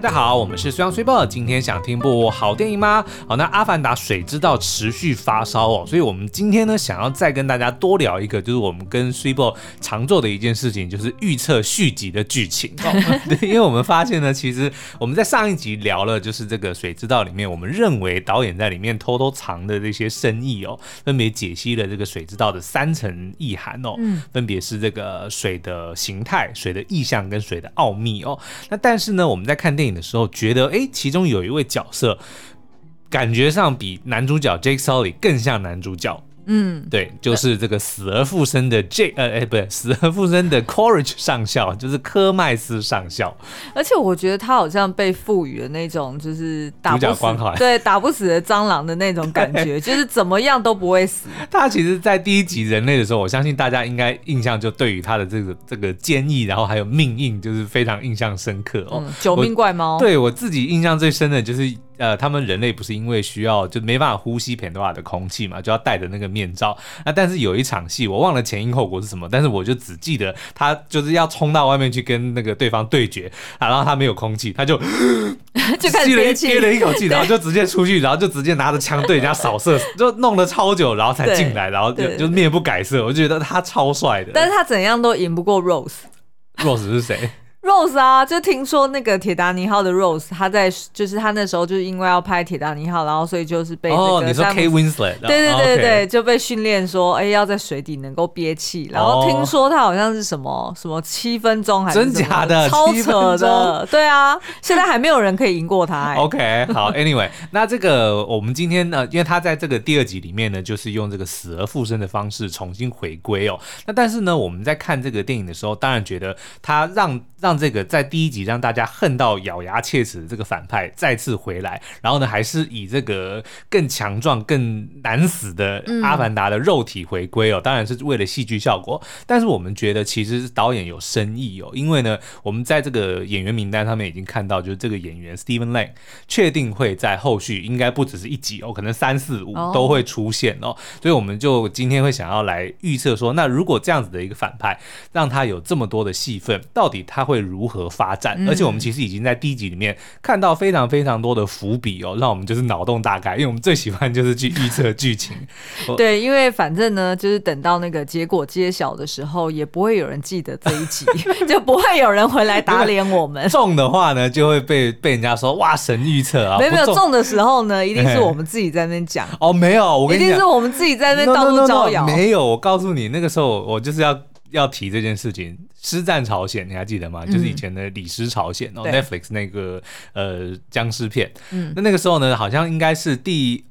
大家好，我们是虽阳虽报，今天想听部好电影吗？好，那《阿凡达：水之道》持续发烧哦，所以我们今天呢，想要再跟大家多聊一个，就是我们跟虽报常做的一件事情，就是预测续集的剧情哦。对，因为我们发现呢，其实我们在上一集聊了，就是这个《水之道》里面，我们认为导演在里面偷偷藏的这些深意哦，分别解析了这个《水之道》的三层意涵哦，嗯，分别是这个水的形态、水的意象跟水的奥秘哦。那但是呢，我们在看电影的时候，觉得哎，其中有一位角色，感觉上比男主角 Jake Sully 更像男主角。嗯，对，就是这个死而复生的 J，呃，哎，不对，死而复生的 Quaritch 上校，就是科麦斯上校。而且我觉得他好像被赋予了那种就是打不死，对，打不死的蟑螂的那种感觉，就是怎么样都不会死。他其实，在第一集人类的时候，我相信大家应该印象就对于他的这个这个坚毅，然后还有命硬，就是非常印象深刻哦。嗯、九命怪猫，对我自己印象最深的就是。呃，他们人类不是因为需要就没办法呼吸 Pandora 的空气嘛，就要戴着那个面罩。那但是有一场戏，我忘了前因后果是什么，但是我就只记得他就是要冲到外面去跟那个对方对决，啊、然后他没有空气，他就就开始憋气，憋了一口气，然后就直接出去，然后就直接拿着枪对人家扫射，就弄了超久，然后才进来，然后就就面不改色，我就觉得他超帅的。但是他怎样都赢不过 Rose。Rose 是谁？Rose 啊，就听说那个铁达尼号的 Rose，他在就是他那时候就是因为要拍铁达尼号，然后所以就是被哦，你说 Kate Winslet，对对对对，就被训练说，哎，要在水底能够憋气，然后听说他好像是什么什么七分钟还是真假的，超扯的，对啊，现在还没有人可以赢过他。OK，好，Anyway，那这个我们今天呢，因为他在这个第二集里面呢，就是用这个死而复生的方式重新回归哦。那但是呢，我们在看这个电影的时候，当然觉得他让让这个在第一集让大家恨到咬牙切齿的这个反派再次回来，然后呢，还是以这个更强壮、更难死的阿凡达的肉体回归哦，当然是为了戏剧效果。但是我们觉得其实导演有深意哦，因为呢，我们在这个演员名单上面已经看到，就是这个演员 Stephen Lang 确定会在后续应该不只是一集哦，可能三四五都会出现哦。所以我们就今天会想要来预测说，那如果这样子的一个反派让他有这么多的戏份，到底他会如何发展，而且我们其实已经在第一集里面看到非常非常多的伏笔哦，让我们就是脑洞大开，因为我们最喜欢就是去预测剧情。对，因为反正呢，就是等到那个结果揭晓的时候，也不会有人记得这一集，就不会有人回来打脸我们。中的话呢，就会被被人家说哇神预测啊，没有没有中的时候呢，一定是我们自己在那边讲哦，没有，我跟你讲，一定是我们自己在那边到处招摇。没有，我告诉你，那个时候我就是要。要提这件事情，《尸战朝鲜》你还记得吗？嗯、就是以前的《李尸朝鲜》哦，Netflix 那个呃僵尸片。嗯，那那个时候呢，好像应该是第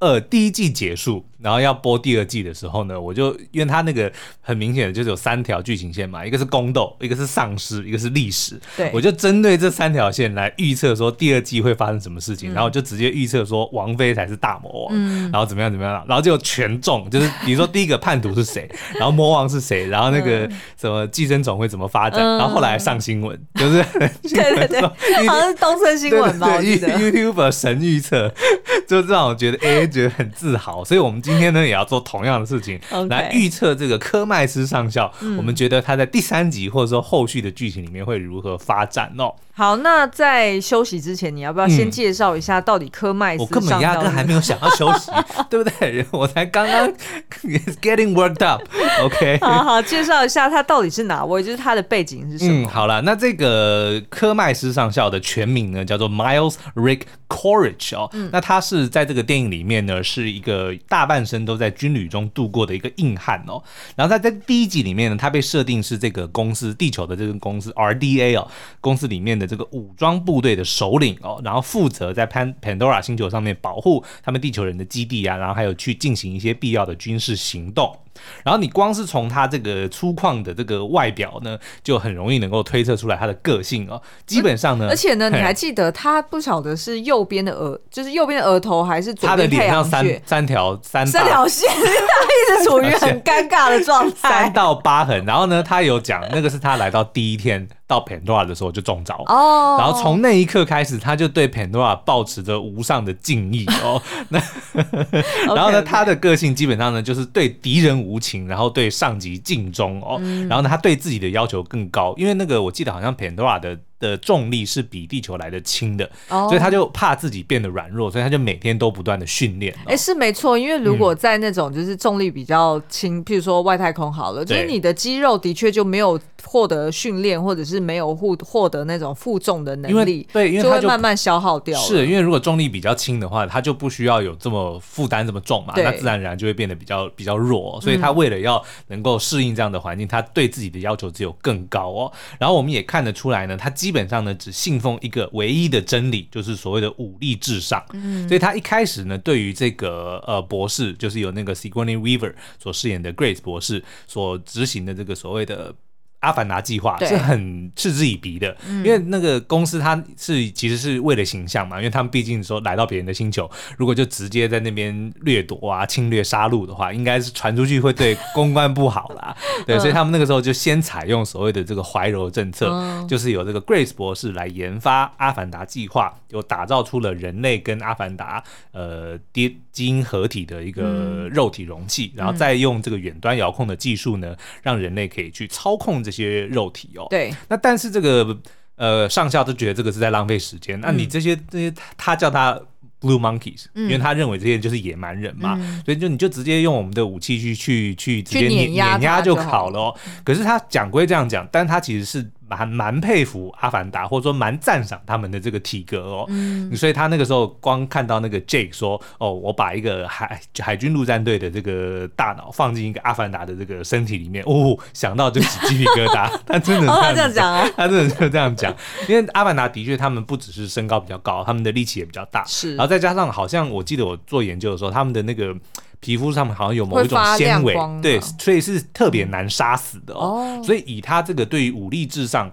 二第一季结束。然后要播第二季的时候呢，我就因为他那个很明显的就是有三条剧情线嘛，一个是宫斗，一个是丧尸，一个是历史。对，我就针对这三条线来预测说第二季会发生什么事情，嗯、然后就直接预测说王菲才是大魔王，嗯、然后怎么样怎么样，然后就全中，就是比如说第一个叛徒是谁，然后魔王是谁，然后那个什么寄生虫会怎么发展，嗯、然后后来上新闻，就是 对对对，好像是东森新闻吧，对对对，YouTuber 神预测，就让我觉得哎，觉得很自豪，所以我们。今天呢，也要做同样的事情来预测这个科麦斯上校。嗯、我们觉得他在第三集或者说后续的剧情里面会如何发展哦？好，那在休息之前，你要不要先介绍一下到底科麦斯？我根本压根还没有想要休息，对不对？我才刚刚 getting worked up。OK，好好介绍一下他到底是哪位，就是他的背景是什么？嗯，好了，那这个科麦斯上校的全名呢，叫做 Miles Rick Quaritch 哦。嗯、那他是在这个电影里面呢，是一个大半生都在军旅中度过的一个硬汉哦。然后他在第一集里面呢，他被设定是这个公司地球的这个公司 RDA 哦，公司里面的。这个武装部队的首领哦，然后负责在潘潘多拉星球上面保护他们地球人的基地啊，然后还有去进行一些必要的军事行动。然后你光是从他这个粗犷的这个外表呢，就很容易能够推测出来他的个性哦。基本上呢，而且呢，你还记得他不晓得是右边的额，就是右边的额头还是左边脸上三三条三三条线，他一直处于很尴尬的状态，三道疤痕。然后呢，他有讲那个是他来到第一天。到 Pandora 的时候就中招哦，oh. 然后从那一刻开始，他就对 Pandora 抱持着无上的敬意哦。那 然后呢，他的个性基本上呢，就是对敌人无情，然后对上级尽忠哦。然后呢，他对自己的要求更高，因为那个我记得好像 Pandora 的。的重力是比地球来的轻的，哦所以他就怕自己变得软弱，所以他就每天都不断的训练。哎、是没错，因为如果在那种就是重力比较轻，譬如说外太空好了，就是你的肌肉的确就没有获得训练，或者是没有获获得那种负重的能力，对，因为就就会慢慢消耗掉了。是因为如果重力比较轻的话，他就不需要有这么负担这么重嘛，那自然而然就会变得比较比较弱、所以他为了要能够适应这样的环境，他对自己的要求只有更高哦。然后我们也看得出来呢，他基本上呢只信奉一个唯一的真理，就是所谓的武力至上。嗯，所以他一开始呢，对于这个呃博士，就是由那个 Sigourney Weaver 所饰演的 Grace 博士所执行的这个所谓的。阿凡达计划是很嗤之以鼻的，因为那个公司它是其实是为了形象嘛，因为他们毕竟说来到别人的星球，如果就直接在那边掠夺啊、侵略、杀戮的话，应该是传出去会对公关不好啦。对，所以他们那个时候就先采用所谓的这个怀柔政策，就是有这个 Grace 博士来研发阿凡达计划，就打造出了人类跟阿凡达呃基基因合体的一个肉体容器，然后再用这个远端遥控的技术呢，让人类可以去操控这些肉体哦。对，那但是这个呃上校都觉得这个是在浪费时间。那你这些这些，他叫他 Blue Monkeys，、嗯因为他认为这些就是野蛮人嘛，所以就你就直接用我们的武器去去去直接碾压碾压就好好了哦。可是他讲归这样讲，但他其实是。蛮蛮佩服阿凡达，或者说蛮赞赏他们的这个体格哦，嗯，所以他那个时候光看到那个 Jake 说，哦，我把一个海海军陆战队的这个大脑放进一个阿凡达的这个身体里面，哦，想到就起鸡皮疙瘩，他真的哦，这样讲啊，他真的就这样讲，因为阿凡达的确他们不只是身高比较高，他们的力气也比较大，是，然后再加上好像我记得我做研究的时候，他们的那个。皮肤上面好像有某一种纤维，对，所以是特别难杀死的哦。哦所以以他这个对于武力至上、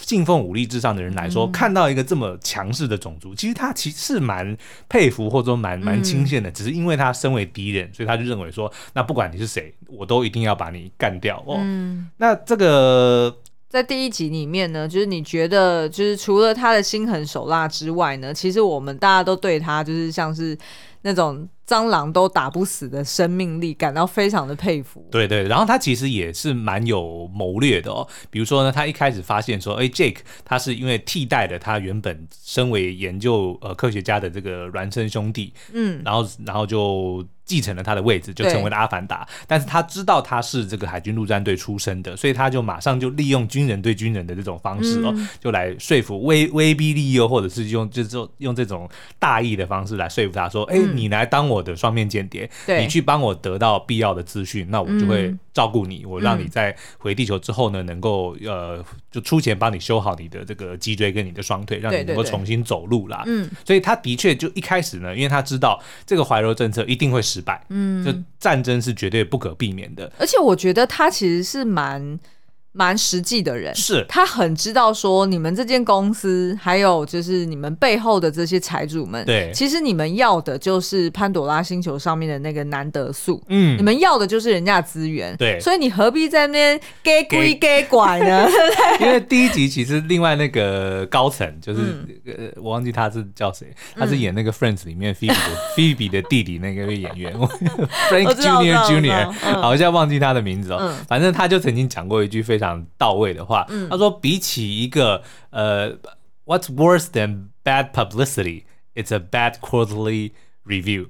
信奉武力至上的人来说，嗯、看到一个这么强势的种族，其实他其实是蛮佩服或者说蛮蛮钦羡的。只是因为他身为敌人，所以他就认为说，那不管你是谁，我都一定要把你干掉哦。嗯、那这个在第一集里面呢，就是你觉得，就是除了他的心狠手辣之外呢，其实我们大家都对他就是像是那种。蟑螂都打不死的生命力，感到非常的佩服。对对，然后他其实也是蛮有谋略的哦。比如说呢，他一开始发现说，哎，Jake 他是因为替代了他原本身为研究呃科学家的这个孪生兄弟，嗯，然后然后就继承了他的位置，就成为了阿凡达。但是他知道他是这个海军陆战队出身的，所以他就马上就利用军人对军人的这种方式哦，嗯、就来说服威威逼利诱，或者是用就是用这种大义的方式来说服他说，哎、嗯，你来当我。我的双面间谍，你去帮我得到必要的资讯，那我就会照顾你。嗯、我让你在回地球之后呢，能够呃，就出钱帮你修好你的这个脊椎跟你的双腿，让你能够重新走路啦。嗯，所以他的确就一开始呢，因为他知道这个怀柔政策一定会失败，嗯，就战争是绝对不可避免的。而且我觉得他其实是蛮。蛮实际的人，是。他很知道说你们这间公司，还有就是你们背后的这些财主们，对，其实你们要的就是潘朵拉星球上面的那个难得素，嗯，你们要的就是人家的资源，对，所以你何必在那边给归给拐呢？因为第一集其实另外那个高层就是、嗯、呃，我忘记他是叫谁，他是演那个 Friends 里面菲比的 菲比的弟弟那个演员，Frank Junior Junior，好像忘记他的名字哦，嗯、反正他就曾经讲过一句非常。讲到位的话，嗯、他说：“比起一个呃，What's worse than bad publicity? It's a bad quarterly review。”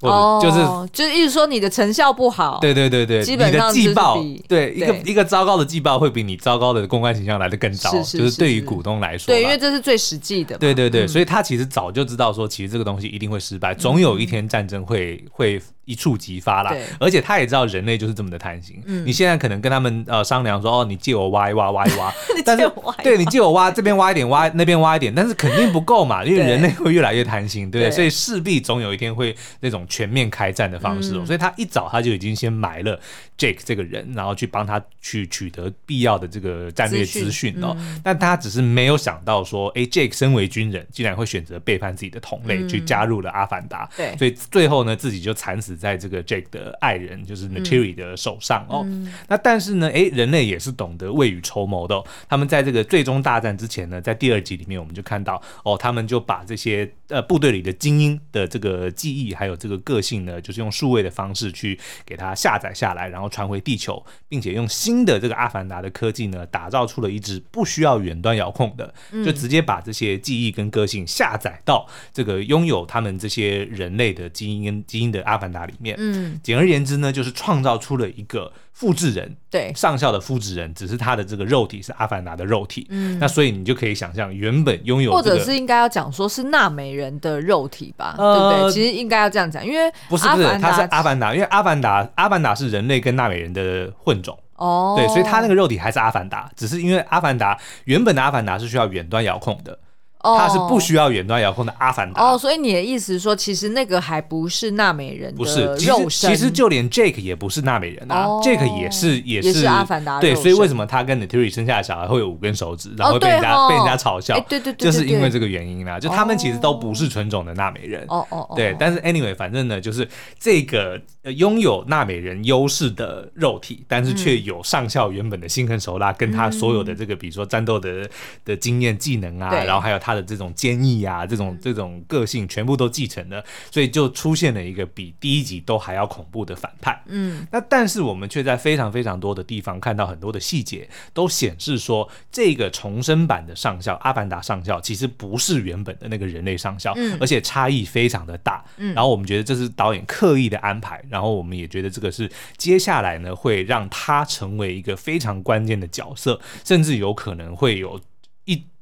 哦，就是就是意思说你的成效不好，对对对对，基本上你的季报，对，一个一个糟糕的季报会比你糟糕的公关形象来的更糟，是是是是就是对于股东来说，对，因为这是最实际的，对对对，嗯、所以他其实早就知道说，其实这个东西一定会失败，总有一天战争会、嗯、会。一触即发啦，而且他也知道人类就是这么的贪心。你现在可能跟他们呃商量说，哦，你借我挖一挖，挖一挖，但是对你借我挖这边挖一点，挖那边挖一点，但是肯定不够嘛，因为人类会越来越贪心，对不对？所以势必总有一天会那种全面开战的方式。所以他一早他就已经先埋了 Jake 这个人，然后去帮他去取得必要的这个战略资讯哦。但他只是没有想到说，哎，Jake 身为军人，竟然会选择背叛自己的同类，去加入了阿凡达。对，所以最后呢，自己就惨死。死在这个 Jake 的爱人就是 Neytiri 的手上哦。嗯、那但是呢，哎，人类也是懂得未雨绸缪的、哦。他们在这个最终大战之前呢，在第二集里面我们就看到哦，他们就把这些呃部队里的精英的这个记忆还有这个个性呢，就是用数位的方式去给它下载下来，然后传回地球，并且用新的这个阿凡达的科技呢，打造出了一支不需要远端遥控的，就直接把这些记忆跟个性下载到这个拥有他们这些人类的基因跟基因的阿凡达里面。嗯，简而言之呢，就是创造出了一个。复制人对上校的复制人，只是他的这个肉体是阿凡达的肉体，嗯，那所以你就可以想象，原本拥有、这个、或者是应该要讲说是纳美人的肉体吧，呃、对不对？其实应该要这样讲，因为不是不是，他是阿凡达，因为阿凡达阿凡达是人类跟纳美人的混种哦，对，所以他那个肉体还是阿凡达，只是因为阿凡达原本的阿凡达是需要远端遥控的。它是不需要远端遥控的阿凡达。哦，所以你的意思是说，其实那个还不是纳美人的肉身，其实就连 Jake 也不是纳美人啊，Jake 也是也是阿凡达，对，所以为什么他跟 Neytiri 生下的小孩会有五根手指，然后被人家被人家嘲笑，对对对，就是因为这个原因啦，就他们其实都不是纯种的纳美人，哦哦哦，对，但是 anyway，反正呢，就是这个拥有纳美人优势的肉体，但是却有上校原本的心狠手辣，跟他所有的这个比如说战斗的的经验技能啊，然后还有他的这种坚毅。啊，这种这种个性全部都继承了，所以就出现了一个比第一集都还要恐怖的反派。嗯，那但是我们却在非常非常多的地方看到很多的细节，都显示说这个重生版的上校阿凡达上校其实不是原本的那个人类上校，嗯，而且差异非常的大。嗯，然后我们觉得这是导演刻意的安排，然后我们也觉得这个是接下来呢会让他成为一个非常关键的角色，甚至有可能会有。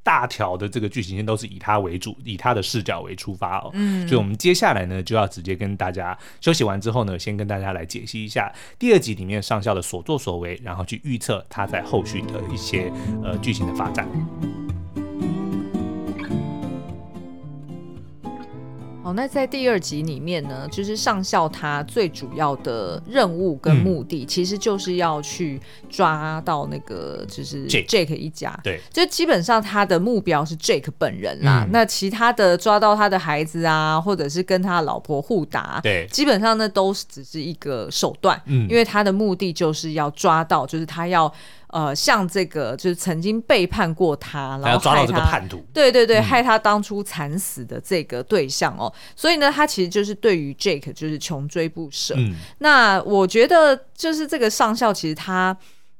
大条的这个剧情线都是以他为主，以他的视角为出发哦。嗯，所以我们接下来呢就要直接跟大家休息完之后呢，先跟大家来解析一下第二集里面上校的所作所为，然后去预测他在后续的一些呃剧情的发展。好，那在第二集里面呢，就是上校他最主要的任务跟目的，其实就是要去抓到那个就是 Jake 一家。对，就基本上他的目标是 Jake 本人啦。嗯、那其他的抓到他的孩子啊，或者是跟他老婆互打，对，基本上呢都是只是一个手段。嗯，因为他的目的就是要抓到，就是他要。呃，像这个就是曾经背叛过他，然后抓到这个叛徒，对对对，嗯、害他当初惨死的这个对象哦。所以呢，他其实就是对于 Jake 就是穷追不舍。嗯、那我觉得就是这个上校其实他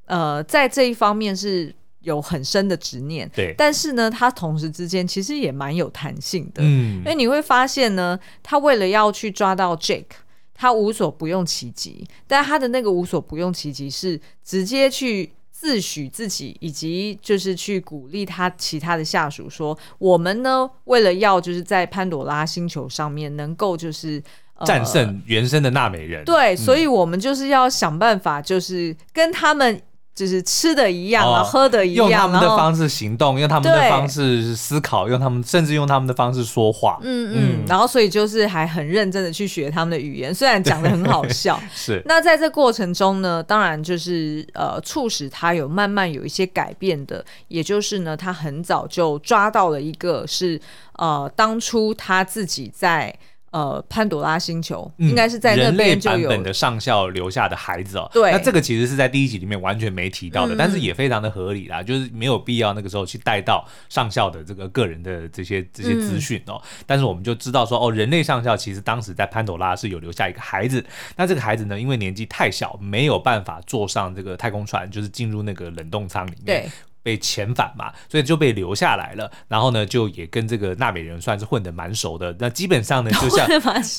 呃在这一方面是有很深的执念，对。但是呢，他同时之间其实也蛮有弹性的，嗯。因为你会发现呢，他为了要去抓到 Jake，他无所不用其极，但他的那个无所不用其极是直接去。自诩自己，以及就是去鼓励他其他的下属说：“我们呢，为了要就是在潘朵拉星球上面能够就是、呃、战胜原生的纳美人，对，嗯、所以我们就是要想办法，就是跟他们。”就是吃的一样啊，哦、喝的一样，用他们的方式行动，用他们的方式思考，用他们甚至用他们的方式说话。嗯嗯，嗯然后所以就是还很认真的去学他们的语言，虽然讲的很好笑。是。那在这过程中呢，当然就是呃，促使他有慢慢有一些改变的，也就是呢，他很早就抓到了一个是呃，当初他自己在。呃，潘朵拉星球、嗯、应该是在那边就有人类版本的上校留下的孩子哦。对，那这个其实是在第一集里面完全没提到的，嗯、但是也非常的合理啦，就是没有必要那个时候去带到上校的这个个人的这些这些资讯哦。嗯、但是我们就知道说，哦，人类上校其实当时在潘朵拉是有留下一个孩子，那这个孩子呢，因为年纪太小，没有办法坐上这个太空船，就是进入那个冷冻舱里面。对。被遣返嘛，所以就被留下来了。然后呢，就也跟这个纳美人算是混得蛮熟的。那基本上呢，就像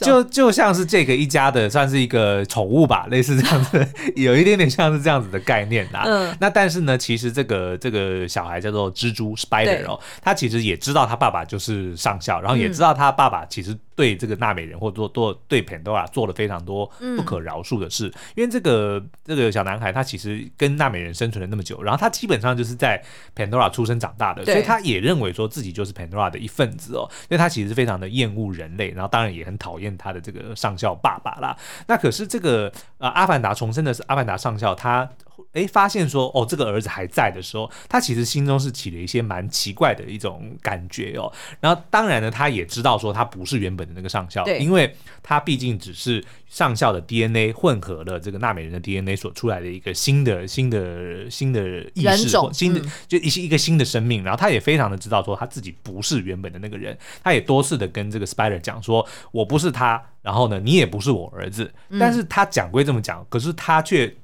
就就像是这个一家的，算是一个宠物吧，类似这样子，有一点点像是这样子的概念啦。嗯。那但是呢，其实这个这个小孩叫做蜘蛛 Spider 哦，他其实也知道他爸爸就是上校，然后也知道他爸爸其实对这个纳美人或者做做对 Pandora 做了非常多不可饶恕的事。因为这个这个小男孩他其实跟纳美人生存了那么久，然后他基本上就是在。在 Pandora 出生长大的，所以他也认为说自己就是 Pandora 的一份子哦，因为他其实非常的厌恶人类，然后当然也很讨厌他的这个上校爸爸啦。那可是这个呃，阿凡达重生的是阿凡达上校，他哎发现说哦这个儿子还在的时候，他其实心中是起了一些蛮奇怪的一种感觉哦。然后当然呢，他也知道说他不是原本的那个上校，因为他毕竟只是上校的 DNA 混合了这个纳美人的 DNA 所出来的一个新的新的新的意识，种新的、嗯、就一些一个新的生命。然后他也非常的知道说他自己不是原本的那个人，他也多次的跟这个 Spider 讲说，我不是他。然后呢，你也不是我儿子，但是他讲归这么讲，嗯、可是他却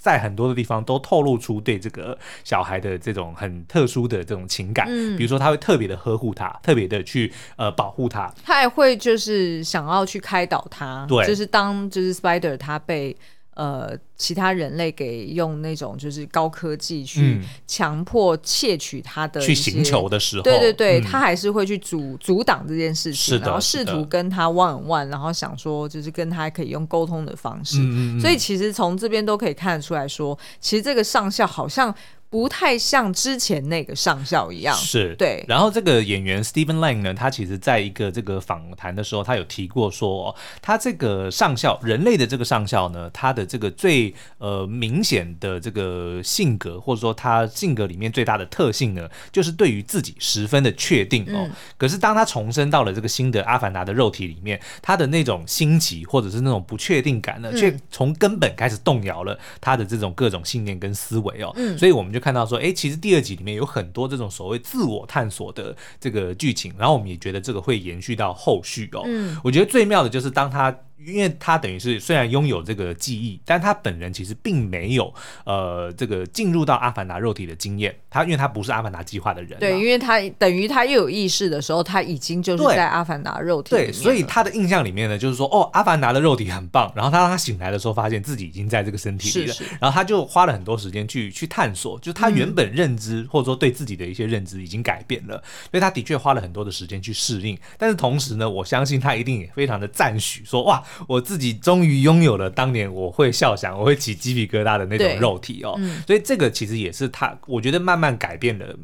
在很多的地方都透露出对这个小孩的这种很特殊的这种情感，嗯、比如说他会特别的呵护他，特别的去呃保护他，他也会就是想要去开导他，对，就是当就是 Spider 他被。呃，其他人类给用那种就是高科技去强迫窃取他的去星球的时候，对对对，嗯、他还是会去阻阻挡这件事情，然后试图跟他 one on one，然后想说就是跟他可以用沟通的方式。所以其实从这边都可以看得出来说，其实这个上校好像。不太像之前那个上校一样，是对。然后这个演员 Stephen Lang 呢，他其实在一个这个访谈的时候，他有提过说，哦，他这个上校，人类的这个上校呢，他的这个最呃明显的这个性格，或者说他性格里面最大的特性呢，就是对于自己十分的确定哦。嗯、可是当他重生到了这个新的阿凡达的肉体里面，他的那种心急或者是那种不确定感呢，却从根本开始动摇了他的这种各种信念跟思维哦。嗯、所以我们就。看到说，哎，其实第二集里面有很多这种所谓自我探索的这个剧情，然后我们也觉得这个会延续到后续哦。嗯，我觉得最妙的就是当他。因为他等于是虽然拥有这个记忆，但他本人其实并没有呃这个进入到阿凡达肉体的经验。他因为他不是阿凡达计划的人，对，因为他等于他又有意识的时候，他已经就是在阿凡达肉体。对，所以他的印象里面呢，就是说哦，阿凡达的肉体很棒。然后他当他醒来的时候，发现自己已经在这个身体里了。是是。然后他就花了很多时间去去探索，就他原本认知、嗯、或者说对自己的一些认知已经改变了，所以他的确花了很多的时间去适应。但是同时呢，我相信他一定也非常的赞许，说哇，我自己。终于拥有了当年我会笑想、我会起鸡皮疙瘩的那种肉体哦，嗯、所以这个其实也是他，我觉得慢慢改变了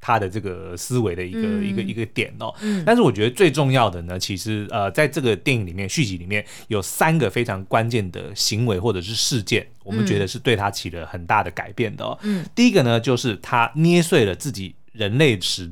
他的这个思维的一个、嗯、一个一个点哦。嗯、但是我觉得最重要的呢，其实呃，在这个电影里面续集里面有三个非常关键的行为或者是事件，我们觉得是对他起了很大的改变的哦。嗯、第一个呢，就是他捏碎了自己。人类是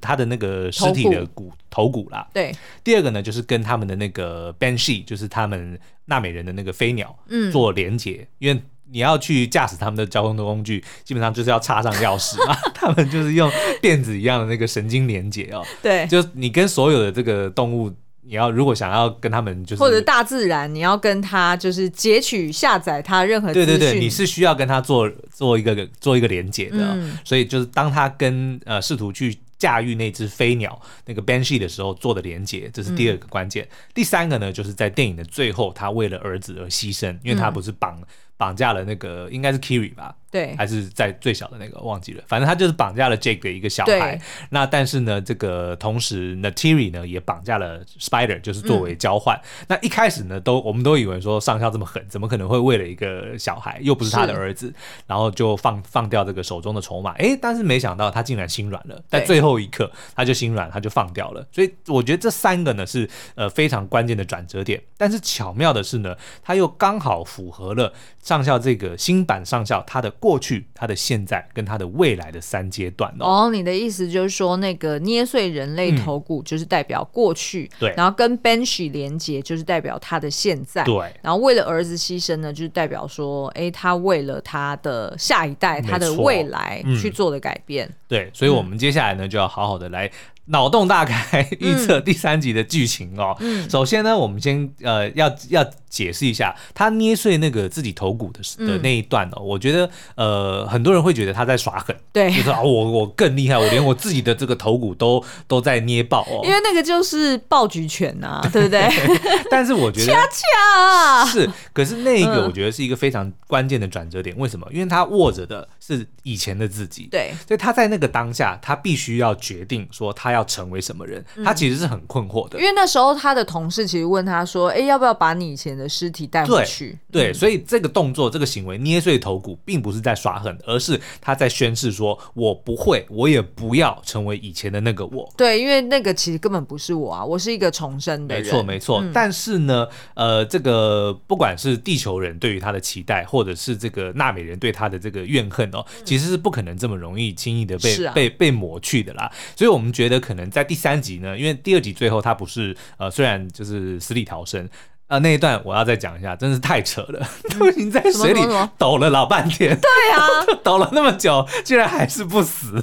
他的那个尸体的骨头骨啦，对。第二个呢，就是跟他们的那个 Banshee，就是他们纳美人的那个飞鸟，嗯，做连接。因为你要去驾驶他们的交通的工具，基本上就是要插上钥匙嘛。他们就是用电子一样的那个神经连接哦。对，就你跟所有的这个动物。你要如果想要跟他们就是，或者大自然，你要跟他就是截取下载他任何，对对对，你是需要跟他做做一个做一个连接的，嗯、所以就是当他跟呃试图去驾驭那只飞鸟那个 Banshee 的时候做的连接，这是第二个关键。嗯、第三个呢，就是在电影的最后，他为了儿子而牺牲，因为他不是绑绑架了那个应该是 Kiri 吧。对，还是在最小的那个忘记了，反正他就是绑架了 Jake 的一个小孩。那但是呢，这个同时 Neytiri 呢也绑架了 Spider，就是作为交换。嗯、那一开始呢，都我们都以为说上校这么狠，怎么可能会为了一个小孩，又不是他的儿子，然后就放放掉这个手中的筹码？哎，但是没想到他竟然心软了，在最后一刻他就心软，他就放掉了。所以我觉得这三个呢是呃非常关键的转折点。但是巧妙的是呢，他又刚好符合了上校这个新版上校他的。过去、他的现在跟他的未来的三阶段哦。哦，你的意思就是说，那个捏碎人类头骨就是代表过去，对、嗯。然后跟 Banshee 连接就是代表他的现在，对。然后为了儿子牺牲呢，就是代表说，哎，他为了他的下一代、他的未来去做的改变。嗯、对，所以我们接下来呢，就要好好的来。脑洞大开，预测第三集的剧情哦。嗯、首先呢，我们先呃要要解释一下他捏碎那个自己头骨的的那一段哦。嗯、我觉得呃很多人会觉得他在耍狠，对，就说啊我我更厉害，我连我自己的这个头骨都 都在捏爆哦。因为那个就是爆菊拳呐、啊，对不对？但是我觉得恰恰是，可是那一个我觉得是一个非常关键的转折点。嗯、为什么？因为他握着的是以前的自己，对，所以他在那个当下，他必须要决定说他要。要成为什么人，他其实是很困惑的。因为那时候他的同事其实问他说：“哎，要不要把你以前的尸体带回去？”对，所以这个动作、这个行为捏碎头骨，并不是在耍狠，而是他在宣誓说：“我不会，我也不要成为以前的那个我。”对，因为那个其实根本不是我啊，我是一个重生的人。没错，没错。但是呢，呃，这个不管是地球人对于他的期待，或者是这个纳美人对他的这个怨恨哦，其实是不可能这么容易轻易的被被被抹去的啦。所以我们觉得可能在第三集呢，因为第二集最后他不是呃，虽然就是死里逃生。啊，那一段我要再讲一下，真是太扯了，都已经在水里抖了老半天，对啊，抖了那么久，居然还是不死。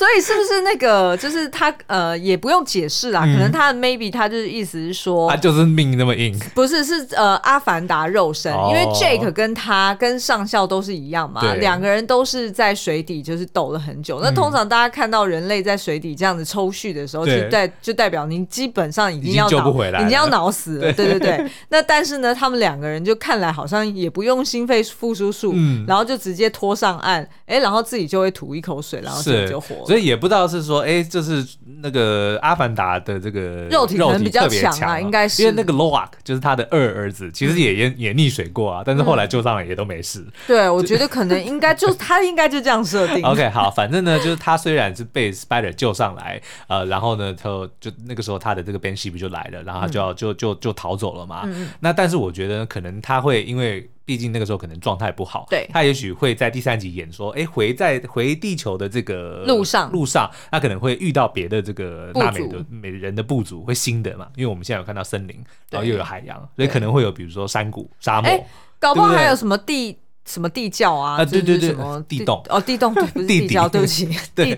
所以是不是那个就是他呃也不用解释啦，嗯、可能他的 maybe 他就是意思是说他就是命那么硬，不是是呃阿凡达肉身，哦、因为 Jake 跟他跟上校都是一样嘛，两个人都是在水底就是抖了很久。嗯、那通常大家看到人类在水底这样子抽蓄的时候，就代就代表您基本上已经要脑已经要脑死了，对。对对。那但是呢，他们两个人就看来好像也不用心肺复苏术，嗯、然后就直接拖上岸，哎，然后自己就会吐一口水，然后自己就活了。所以也不知道是说，哎，就是那个阿凡达的这个肉体可能比较强啊，应该是因为那个 Loak 就是他的二儿子，其实也也也溺水过啊，但是后来救上来也都没事。对，我觉得可能应该就 他应该就这样设定。OK，好，反正呢，就是他虽然是被 Spider 救上来，呃，然后呢，他就那个时候他的这个 Ben Shee 不就来了，然后他就要就就就逃走了嘛。那但是我觉得可能他会因为。毕竟那个时候可能状态不好，对，他也许会在第三集演说，哎，回在回地球的这个路上，路上，他可能会遇到别的这个纳美的美人的部族，会新的嘛，因为我们现在有看到森林，然后又有海洋，所以可能会有比如说山谷、沙漠，搞不好还有什么地。什么地窖啊？啊，对对对，什么地洞？哦，地洞，对，不是地窖，对不起。对，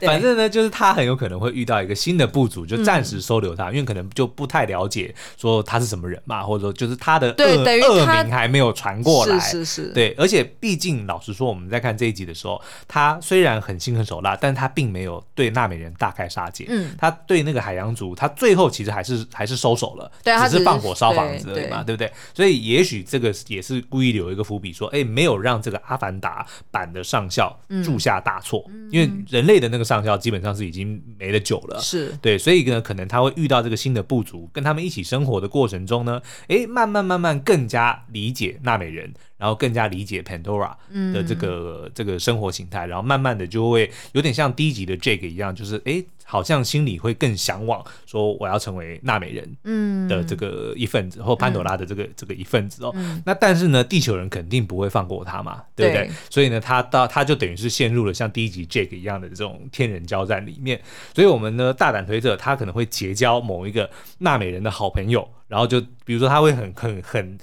反正呢，就是他很有可能会遇到一个新的部族，就暂时收留他，因为可能就不太了解说他是什么人嘛，或者说就是他的恶恶名还没有传过来。是是是。对，而且毕竟老实说，我们在看这一集的时候，他虽然很心狠手辣，但他并没有对纳美人大开杀戒。嗯。他对那个海洋族，他最后其实还是还是收手了，只是放火烧房子而已嘛，对不对？所以也许这个也是故意留一个伏笔，说，哎。没有让这个阿凡达版的上校铸下大错，嗯、因为人类的那个上校基本上是已经没了救了，是。对，所以呢，可能他会遇到这个新的部族，跟他们一起生活的过程中呢，诶，慢慢慢慢更加理解纳美人。然后更加理解 Pandora 的这个、嗯、这个生活形态，然后慢慢的就会有点像第一集的 Jake 一样，就是哎，好像心里会更向往说我要成为纳美人嗯的这个一份子，嗯、或潘朵拉的这个、嗯、这个一份子哦。嗯、那但是呢，地球人肯定不会放过他嘛，对不对？对，所以呢，他到他就等于是陷入了像第一集 Jake 一样的这种天人交战里面。所以我们呢大胆推测，他可能会结交某一个纳美人的好朋友，然后就比如说他会很很很。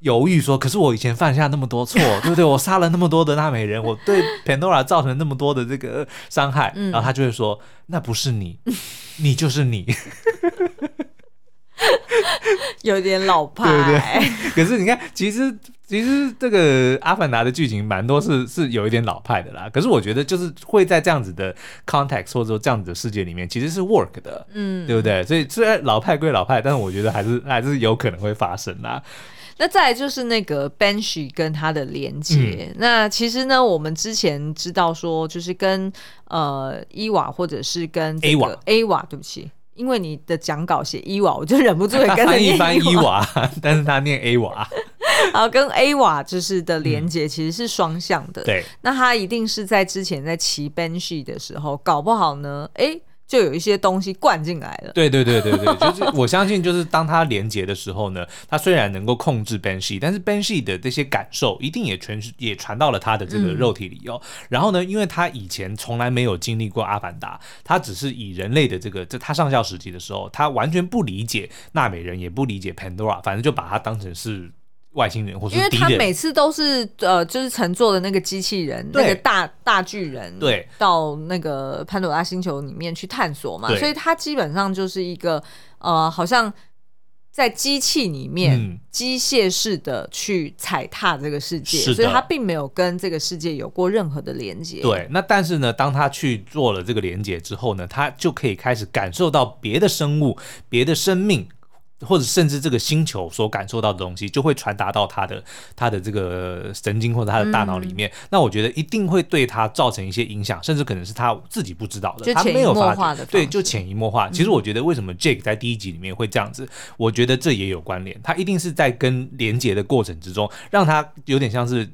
犹豫说：“可是我以前犯下那么多错，对不对？我杀了那么多的纳美人，我对 Pandora 造成那么多的这个伤害，嗯、然后他就会说：‘那不是你，你就是你。’有点老派，对不对？可是你看，其实其实这个阿凡达的剧情蛮多是是有一点老派的啦。可是我觉得就是会在这样子的 context 或者说这样子的世界里面，其实是 work 的，嗯，对不对？所以虽然老派归老派，但是我觉得还是还是有可能会发生啦。”那再来就是那个 Banshee 跟他的连接。嗯、那其实呢，我们之前知道说，就是跟呃伊娃或者是跟 A 瓦 A 瓦，对不起，因为你的讲稿写伊娃，我就忍不住也跟着 念伊娃，但是他念 A 瓦。然后跟 A 瓦就是的连接其实是双向的。嗯、对，那他一定是在之前在骑 Banshee 的时候，搞不好呢，哎。就有一些东西灌进来了。对对对对对，就是我相信，就是当他连接的时候呢，他虽然能够控制 Banshee，但是 Banshee 的这些感受一定也全是也传到了他的这个肉体里哦。嗯、然后呢，因为他以前从来没有经历过阿凡达，他只是以人类的这个，在他上校时期的时候，他完全不理解纳美人，也不理解 Pandora，反正就把他当成是。外星人，或是因为他每次都是呃，就是乘坐的那个机器人，那个大大巨人，对，到那个潘朵拉星球里面去探索嘛，所以他基本上就是一个呃，好像在机器里面机械式的去踩踏这个世界，嗯、所以他并没有跟这个世界有过任何的连接。对，那但是呢，当他去做了这个连接之后呢，他就可以开始感受到别的生物、别的生命。或者甚至这个星球所感受到的东西，就会传达到他的他的这个神经或者他的大脑里面。嗯、那我觉得一定会对他造成一些影响，甚至可能是他自己不知道的，他没有发觉。对，就潜移默化。其实我觉得为什么 Jake 在第一集里面会这样子，嗯、我觉得这也有关联。他一定是在跟连接的过程之中，让他有点像是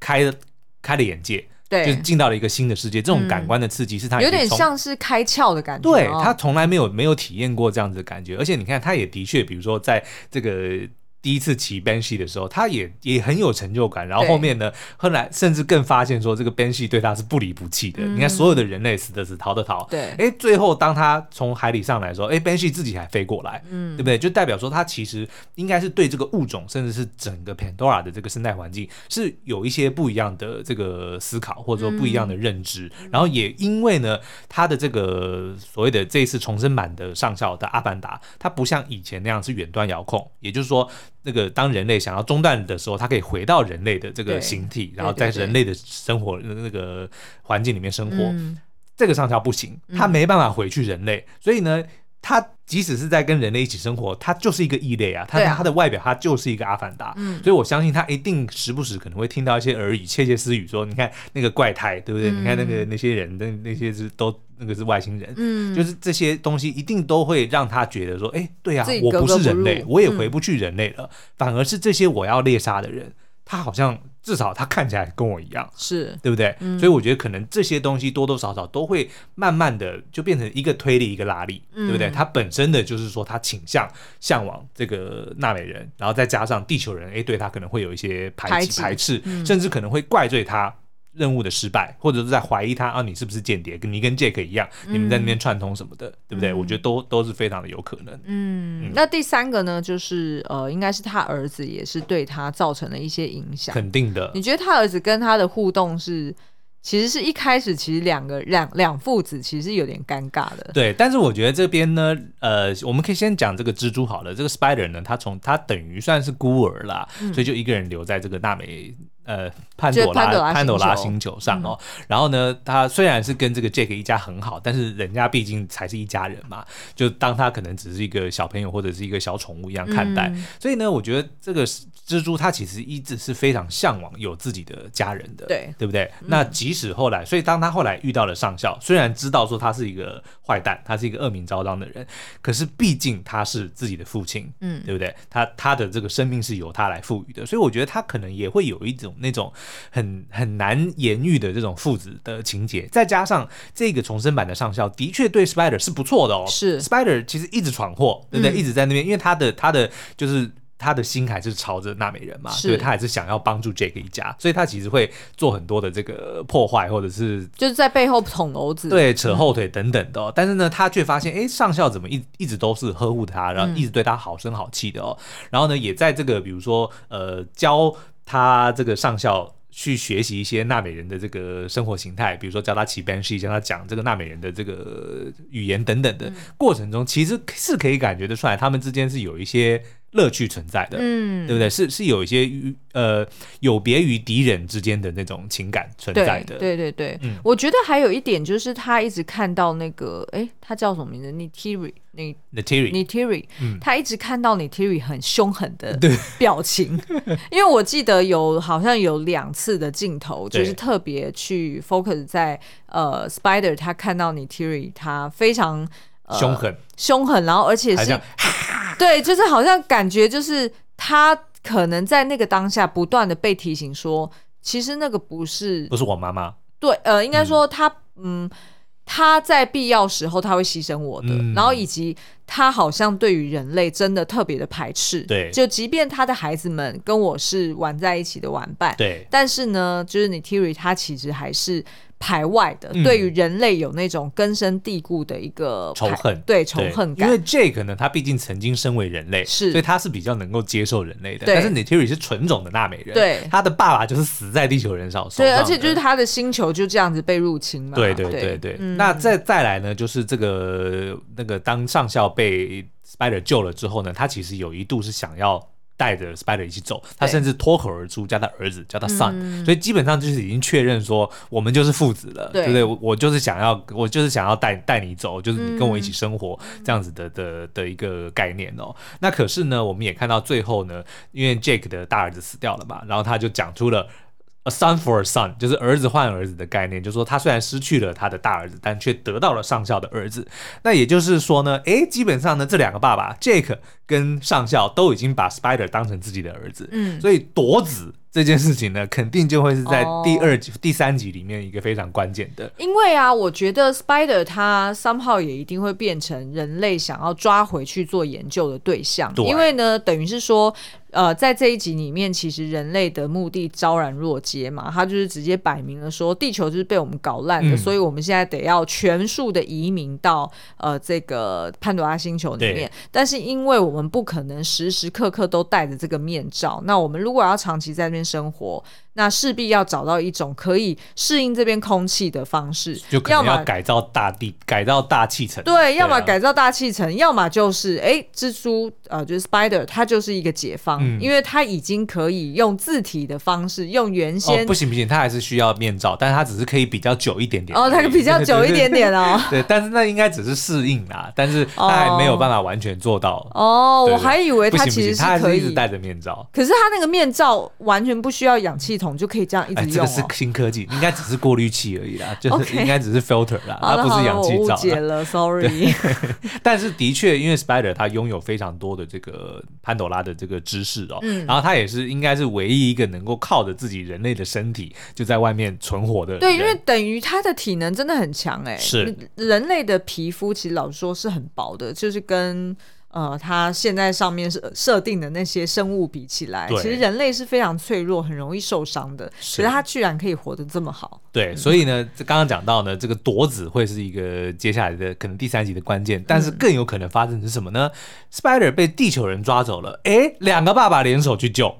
开了开了眼界。对，就是进到了一个新的世界，这种感官的刺激是他、嗯、有点像是开窍的感觉。对，他从来没有没有体验过这样子的感觉，而且你看，他也的确，比如说在这个。第一次骑 Banshee 的时候，他也也很有成就感。然后后面呢，后来甚至更发现说，这个 Banshee 对他是不离不弃的。嗯、你看，所有的人类死的死，逃的逃。对，哎，最后当他从海里上来的时候，哎，Banshee 自己还飞过来，嗯，对不对？就代表说，他其实应该是对这个物种，甚至是整个 Pandora 的这个生态环境，是有一些不一样的这个思考，或者说不一样的认知。嗯、然后也因为呢，他的这个所谓的这一次重生版的上校的阿凡达，他不像以前那样是远端遥控，也就是说。那个当人类想要中断的时候，他可以回到人类的这个形体，然后在人类的生活那个环境里面生活。嗯、这个上校不行，他没办法回去人类，嗯、所以呢，他即使是在跟人类一起生活，他就是一个异类啊。他他的外表，他就是一个阿凡达。嗯、所以我相信他一定时不时可能会听到一些耳语、窃窃私语，说：“你看那个怪胎，对不对？嗯、你看那个那些人，那那些是都。”那个是外星人，嗯，就是这些东西一定都会让他觉得说，哎、欸，对啊，格格不我不是人类，我也回不去人类了，嗯、反而是这些我要猎杀的人，他好像至少他看起来跟我一样，是对不对？嗯、所以我觉得可能这些东西多多少少都会慢慢的就变成一个推力，一个拉力，嗯、对不对？他本身的就是说他倾向向往这个纳美人，然后再加上地球人，哎、欸，对他可能会有一些排挤排斥，嗯、甚至可能会怪罪他。任务的失败，或者是在怀疑他啊，你是不是间谍？跟你跟 Jake 一样，嗯、你们在那边串通什么的，对不对？嗯、我觉得都都是非常的有可能。嗯，嗯，那第三个呢，就是呃，应该是他儿子也是对他造成了一些影响。肯定的。你觉得他儿子跟他的互动是，其实是一开始其实两个两两父子其实是有点尴尬的。对，但是我觉得这边呢，呃，我们可以先讲这个蜘蛛好了。这个 Spider 呢，他从他等于算是孤儿啦，嗯、所以就一个人留在这个娜美。呃，潘朵拉潘朵拉星球上哦，嗯、然后呢，他虽然是跟这个 Jake 一家很好，但是人家毕竟才是一家人嘛，就当他可能只是一个小朋友或者是一个小宠物一样看待。嗯、所以呢，我觉得这个蜘蛛它其实一直是非常向往有自己的家人的，对对不对？嗯、那即使后来，所以当他后来遇到了上校，虽然知道说他是一个坏蛋，他是一个恶名昭彰的人，可是毕竟他是自己的父亲，嗯，对不对？他他的这个生命是由他来赋予的，所以我觉得他可能也会有一种。那种很很难言喻的这种父子的情节，再加上这个重生版的上校的确对 Spider 是不错的哦。是 Spider 其实一直闯祸，对不对？嗯、一直在那边，因为他的他的就是他的心还是朝着纳美人嘛，是对，他还是想要帮助 Jake 一家，所以他其实会做很多的这个破坏，或者是就是在背后捅娄子，对，扯后腿等等的、哦。嗯、但是呢，他却发现，哎，上校怎么一一直都是呵护他，然后一直对他好声好气的哦。嗯、然后呢，也在这个比如说呃教。他这个上校去学习一些纳美人的这个生活形态，比如说教他骑 Banshee，教他讲这个纳美人的这个语言等等的过程中，其实是可以感觉得出来，他们之间是有一些。乐趣存在的，嗯，对不对？是是有一些呃，有别于敌人之间的那种情感存在的。对对对，嗯，我觉得还有一点就是他一直看到那个，哎，他叫什么名字？Neytiri，你 Neytiri，Neytiri，他一直看到 Neytiri 很凶狠的表情，因为我记得有好像有两次的镜头，就是特别去 focus 在呃 Spider，他看到 Neytiri，他非常凶狠，凶狠，然后而且是。对，就是好像感觉就是他可能在那个当下不断的被提醒说，其实那个不是不是我妈妈。对，呃，应该说他，嗯，嗯，他在必要时候他会牺牲我的，嗯、然后以及他好像对于人类真的特别的排斥。对，就即便他的孩子们跟我是玩在一起的玩伴，对，但是呢，就是 Neytiri 他其实还是。排外的，对于人类有那种根深蒂固的一个仇恨，对仇恨感。因为 Jake 呢，他毕竟曾经身为人类，是，所以他是比较能够接受人类的。但是 Neytiri 是纯种的纳美人，对，他的爸爸就是死在地球人手上，对，而且就是他的星球就这样子被入侵嘛。对对对对。那再再来呢，就是这个那个当上校被 Spider 救了之后呢，他其实有一度是想要。带着 Spider 一起走，他甚至脱口而出叫他儿子，叫他 son，、嗯、所以基本上就是已经确认说我们就是父子了，对，对不对？我我就是想要，我就是想要带带你走，就是你跟我一起生活、嗯、这样子的的的一个概念哦。那可是呢，我们也看到最后呢，因为 Jake 的大儿子死掉了嘛，然后他就讲出了。A son for a son，就是儿子换儿子的概念，就是说他虽然失去了他的大儿子，但却得到了上校的儿子。那也就是说呢，诶，基本上呢，这两个爸爸 Jake 跟上校都已经把 Spider 当成自己的儿子，嗯，所以夺子。这件事情呢，肯定就会是在第二集、oh, 第三集里面一个非常关键的。因为啊，我觉得 Spider 他 somehow 也一定会变成人类想要抓回去做研究的对象。对。因为呢，等于是说，呃，在这一集里面，其实人类的目的昭然若揭嘛，他就是直接摆明了说，地球就是被我们搞烂的，嗯、所以我们现在得要全数的移民到呃这个潘多拉星球里面。但是因为我们不可能时时刻刻都戴着这个面罩，那我们如果要长期在那边。生活，那势必要找到一种可以适应这边空气的方式，就可能要改造大地，改造大气层。对，对啊、要么改造大气层，要么就是哎，蜘蛛呃，就是 Spider，它就是一个解方，嗯、因为它已经可以用自体的方式，用原先、哦、不行不行，它还是需要面罩，但是它只是可以比较久一点点。哦，它比较久一点点哦。对，但是那应该只是适应啦，但是它还没有办法完全做到。哦，对对，我还以为它其实是可以一直戴着面罩，可是它那个面罩完全不需要氧气筒就可以这样一直用、哦。这个是新科技，应该只是过滤器而已啦，就是应该只是 filter 啦，它不是氧气罩。误解了，sorry。但是的确，因为 Spider 它拥有非常多的这个潘朵拉的这个知识哦，嗯、然后它也是应该是唯一一个能够靠着自己人类的身体就在外面存活的人。对，因为等于它的体能真的很强哎、欸，是人类的皮肤其实老实说是很薄的，就是跟。呃，它现在上面是设定的那些生物比起来，其实人类是非常脆弱，很容易受伤的。可是它居然可以活得这么好。对，所以呢，刚刚讲到呢，这个夺子会是一个接下来的可能第三集的关键，但是更有可能发生的是什么呢？嗯，Spider 被地球人抓走了，哎，两个爸爸联手去救，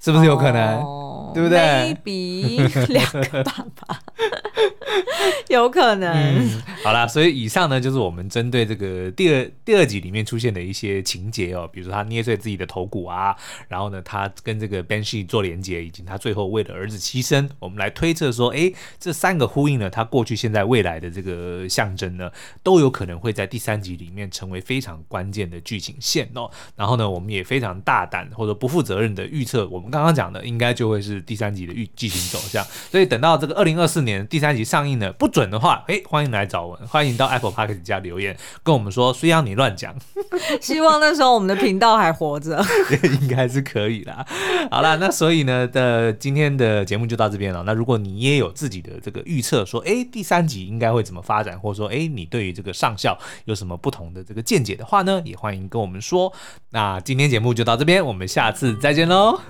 是不是有可能？哦对不对？Maybe 两个爸爸 有可能、嗯。好啦，所以以上呢就是我们针对这个第二第二集里面出现的一些情节哦，比如说他捏碎自己的头骨啊，然后呢他跟这个 Banshee 做连接，以及他最后为了儿子牺牲，我们来推测说，哎，这三个呼应呢，他过去、现在、未来的这个象征呢，都有可能会在第三集里面成为非常关键的剧情线哦。然后呢，我们也非常大胆或者不负责任的预测，我们刚刚讲的应该就会是。第三集的预剧情走向，所以等到这个二零二四年第三集上映呢，不准的话，哎，欢迎来找我，欢迎到 Apple Podcast 加留言跟我们说，虽然你乱讲，希望那时候我们的频道还活着，应该是可以啦。好啦，那所以呢的今天的节目就到这边了。那如果你也有自己的这个预测，说哎第三集应该会怎么发展，或者说哎你对于这个上校有什么不同的这个见解的话呢，也欢迎跟我们说。那今天节目就到这边，我们下次再见喽。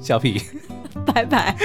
笑屁，拜拜。